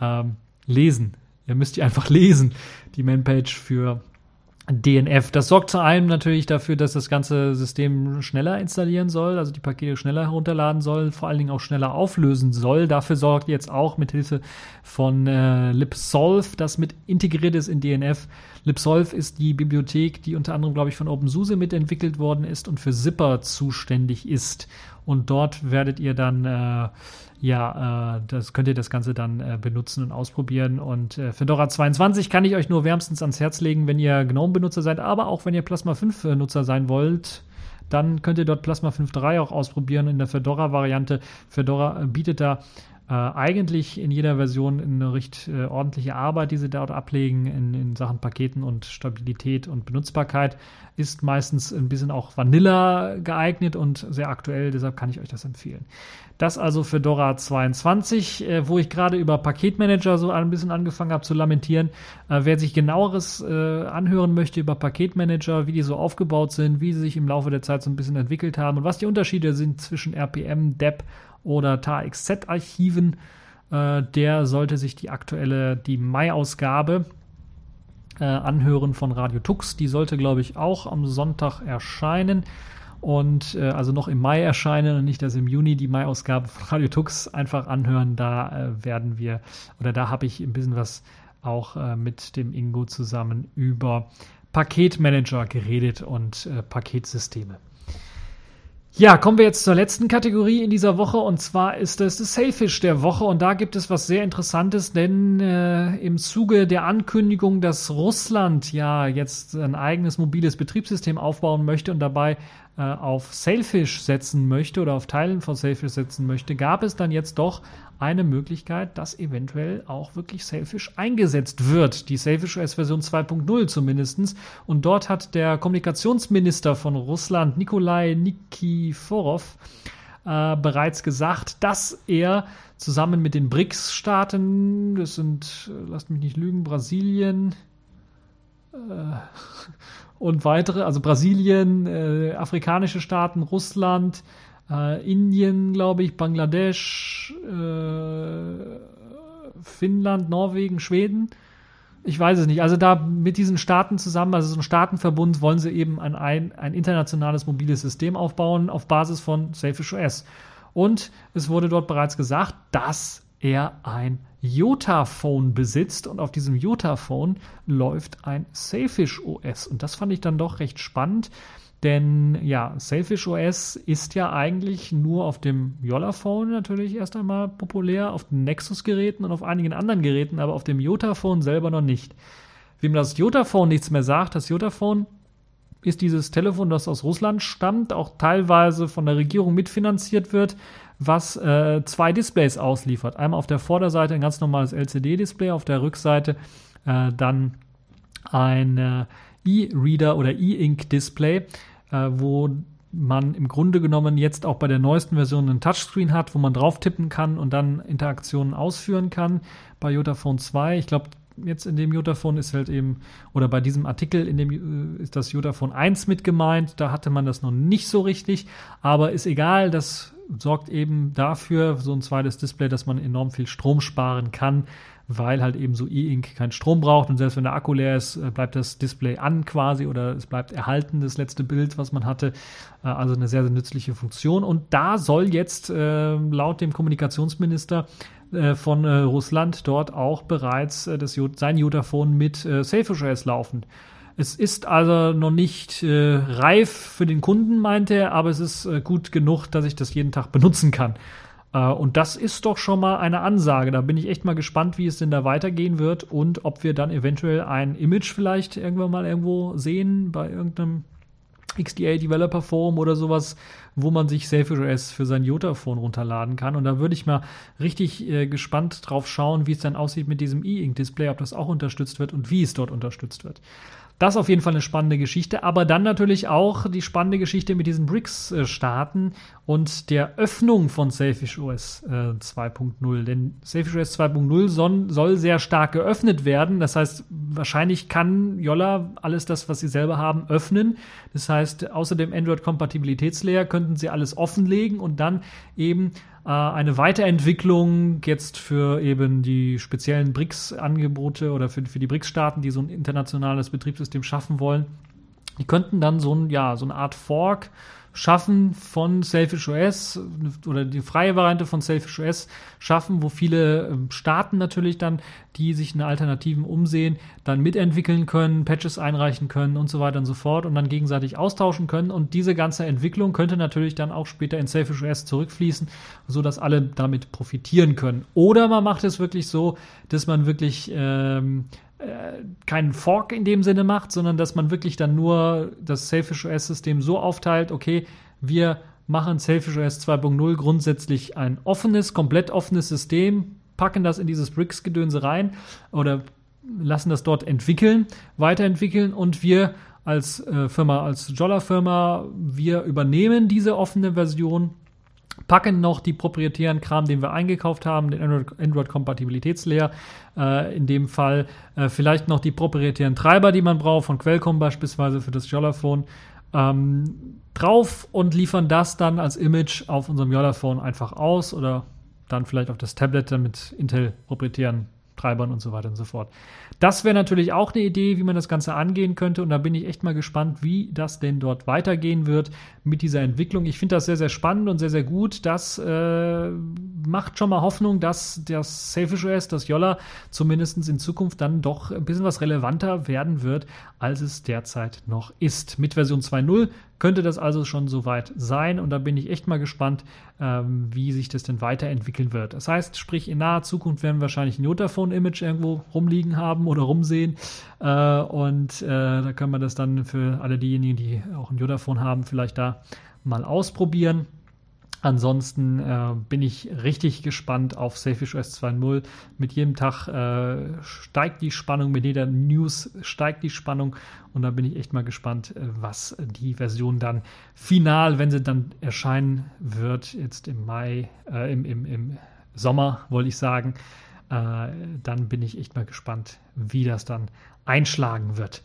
Ähm, lesen. Ihr müsst die einfach lesen, die Manpage für DNF. Das sorgt zu einem natürlich dafür, dass das ganze System schneller installieren soll, also die Pakete schneller herunterladen soll, vor allen Dingen auch schneller auflösen soll. Dafür sorgt jetzt auch mit Hilfe von äh, LibSolve, das mit integriert ist in DNF. LibSolve ist die Bibliothek, die unter anderem, glaube ich, von OpenSUSE mitentwickelt worden ist und für Zipper zuständig ist. Und dort werdet ihr dann äh, ja, äh, das könnt ihr das Ganze dann äh, benutzen und ausprobieren. Und äh, Fedora 22 kann ich euch nur wärmstens ans Herz legen, wenn ihr GNOME-Benutzer seid, aber auch wenn ihr Plasma 5-Nutzer sein wollt. Dann könnt ihr dort Plasma 5.3 auch ausprobieren in der Fedora-Variante. Fedora bietet da äh, eigentlich in jeder Version eine recht äh, ordentliche Arbeit, die sie dort ablegen in, in, Sachen Paketen und Stabilität und Benutzbarkeit. Ist meistens ein bisschen auch Vanilla geeignet und sehr aktuell, deshalb kann ich euch das empfehlen. Das also für Dora 22, äh, wo ich gerade über Paketmanager so ein bisschen angefangen habe zu lamentieren. Äh, wer sich genaueres äh, anhören möchte über Paketmanager, wie die so aufgebaut sind, wie sie sich im Laufe der Zeit so ein bisschen entwickelt haben und was die Unterschiede sind zwischen RPM, DEP oder TAXZ-Archiven, äh, der sollte sich die aktuelle, die Mai-Ausgabe äh, anhören von Radio Tux. Die sollte, glaube ich, auch am Sonntag erscheinen und äh, also noch im Mai erscheinen und nicht erst im Juni die Mai-Ausgabe von Radio Tux einfach anhören. Da äh, werden wir oder da habe ich ein bisschen was auch äh, mit dem Ingo zusammen über Paketmanager geredet und äh, Paketsysteme. Ja, kommen wir jetzt zur letzten Kategorie in dieser Woche und zwar ist es das Sailfish der Woche und da gibt es was sehr Interessantes, denn äh, im Zuge der Ankündigung, dass Russland ja jetzt ein eigenes mobiles Betriebssystem aufbauen möchte und dabei äh, auf Sailfish setzen möchte oder auf Teilen von Sailfish setzen möchte, gab es dann jetzt doch eine Möglichkeit, dass eventuell auch wirklich Sailfish eingesetzt wird. Die Sailfish OS Version 2.0 zumindestens. Und dort hat der Kommunikationsminister von Russland, Nikolai Nikiforov, äh, bereits gesagt, dass er zusammen mit den BRICS-Staaten, das sind, äh, lasst mich nicht lügen, Brasilien, und weitere, also Brasilien, äh, afrikanische Staaten, Russland, äh, Indien, glaube ich, Bangladesch, äh, Finnland, Norwegen, Schweden. Ich weiß es nicht. Also da mit diesen Staaten zusammen, also so ein Staatenverbund, wollen sie eben ein, ein, ein internationales mobiles System aufbauen auf Basis von Selfish OS. Und es wurde dort bereits gesagt, dass er ein Jotaphone besitzt und auf diesem Jotaphone läuft ein Sailfish OS. Und das fand ich dann doch recht spannend, denn ja, Sailfish OS ist ja eigentlich nur auf dem Yollaphone natürlich erst einmal populär, auf den Nexus-Geräten und auf einigen anderen Geräten, aber auf dem Jotaphone selber noch nicht. Wem das Jotaphone nichts mehr sagt, das Jotaphone ist dieses Telefon, das aus Russland stammt, auch teilweise von der Regierung mitfinanziert wird, was äh, zwei Displays ausliefert. Einmal auf der Vorderseite ein ganz normales LCD-Display, auf der Rückseite äh, dann ein äh, E-Reader oder E-Ink-Display, äh, wo man im Grunde genommen jetzt auch bei der neuesten Version einen Touchscreen hat, wo man drauf tippen kann und dann Interaktionen ausführen kann. Bei Jotaphone 2, ich glaube, jetzt in dem Jotaphone ist halt eben, oder bei diesem Artikel in dem äh, ist das Jotaphone 1 mit gemeint, da hatte man das noch nicht so richtig, aber ist egal, das sorgt eben dafür, so ein zweites Display, dass man enorm viel Strom sparen kann, weil halt eben so E-Ink keinen Strom braucht und selbst wenn der Akku leer ist, äh, bleibt das Display an quasi oder es bleibt erhalten, das letzte Bild, was man hatte. Äh, also eine sehr, sehr nützliche Funktion. Und da soll jetzt äh, laut dem Kommunikationsminister äh, von Russland dort auch bereits äh, das, sein Jotaphone mit äh, Selfish OS laufen. Es ist also noch nicht äh, reif für den Kunden, meinte er, aber es ist äh, gut genug, dass ich das jeden Tag benutzen kann. Äh, und das ist doch schon mal eine Ansage. Da bin ich echt mal gespannt, wie es denn da weitergehen wird und ob wir dann eventuell ein Image vielleicht irgendwann mal irgendwo sehen bei irgendeinem XDA Developer Forum oder sowas, wo man sich Selfish OS für sein Jotaphone runterladen kann. Und da würde ich mal richtig äh, gespannt drauf schauen, wie es dann aussieht mit diesem E-Ink-Display, ob das auch unterstützt wird und wie es dort unterstützt wird. Das auf jeden Fall eine spannende Geschichte, aber dann natürlich auch die spannende Geschichte mit diesen BRICS-Staaten und der Öffnung von Selfish OS äh, 2.0. Denn Selfish OS 2.0 soll, soll, sehr stark geöffnet werden. Das heißt, wahrscheinlich kann Yolla alles das, was sie selber haben, öffnen. Das heißt, außer dem Android-Kompatibilitätslayer könnten sie alles offenlegen und dann eben äh, eine Weiterentwicklung jetzt für eben die speziellen BRICS-Angebote oder für, für die BRICS-Staaten, die so ein internationales Betriebssystem schaffen wollen. Die könnten dann so ein, ja, so eine Art Fork schaffen von Selfish OS oder die freie Variante von Selfish OS schaffen, wo viele ähm, Staaten natürlich dann, die sich eine Alternativen umsehen, dann mitentwickeln können, Patches einreichen können und so weiter und so fort und dann gegenseitig austauschen können. Und diese ganze Entwicklung könnte natürlich dann auch später in Selfish OS zurückfließen, so dass alle damit profitieren können. Oder man macht es wirklich so, dass man wirklich ähm, äh, keinen Fork in dem Sinne macht, sondern dass man wirklich dann nur das Selfish OS-System so aufteilt, okay, wir machen Selfish OS 2.0 grundsätzlich ein offenes, komplett offenes System, packen das in dieses Bricks-Gedönse rein oder lassen das dort entwickeln, weiterentwickeln und wir als äh, Firma, als Jolla-Firma, wir übernehmen diese offene Version packen noch die proprietären Kram, den wir eingekauft haben, den Android-Kompatibilitätslayer, äh, in dem Fall äh, vielleicht noch die proprietären Treiber, die man braucht, von Qualcomm beispielsweise für das Jollaphone, ähm, drauf und liefern das dann als Image auf unserem Jollaphone einfach aus oder dann vielleicht auf das Tablet mit Intel proprietären Treibern und so weiter und so fort. Das wäre natürlich auch eine Idee, wie man das Ganze angehen könnte. Und da bin ich echt mal gespannt, wie das denn dort weitergehen wird mit dieser Entwicklung. Ich finde das sehr, sehr spannend und sehr, sehr gut. Das äh, macht schon mal Hoffnung, dass das Selfish OS, das Yolla, zumindest in Zukunft dann doch ein bisschen was relevanter werden wird, als es derzeit noch ist. Mit Version 2.0 könnte das also schon soweit sein und da bin ich echt mal gespannt, ähm, wie sich das denn weiterentwickeln wird. Das heißt, sprich, in naher Zukunft werden wir wahrscheinlich ein Jotaphone-Image irgendwo rumliegen haben oder rumsehen äh, und äh, da können wir das dann für alle diejenigen, die auch ein Jotaphone haben, vielleicht da mal ausprobieren. Ansonsten äh, bin ich richtig gespannt auf Selfish OS 2.0. Mit jedem Tag äh, steigt die Spannung, mit jeder News steigt die Spannung und da bin ich echt mal gespannt, äh, was die Version dann final, wenn sie dann erscheinen wird, jetzt im Mai, äh, im, im, im Sommer, wollte ich sagen, äh, dann bin ich echt mal gespannt, wie das dann einschlagen wird.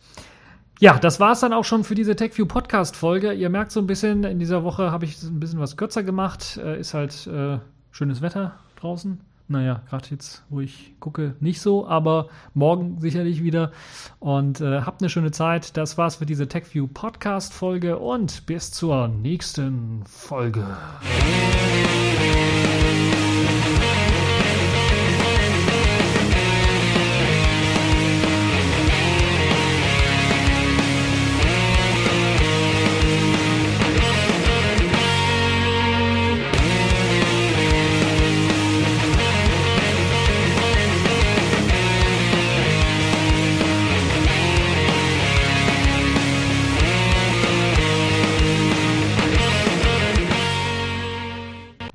Ja, das war es dann auch schon für diese TechView Podcast Folge. Ihr merkt so ein bisschen, in dieser Woche habe ich ein bisschen was kürzer gemacht. Äh, ist halt äh, schönes Wetter draußen. Naja, gerade jetzt, wo ich gucke, nicht so, aber morgen sicherlich wieder. Und äh, habt eine schöne Zeit. Das war's für diese TechView Podcast Folge und bis zur nächsten Folge.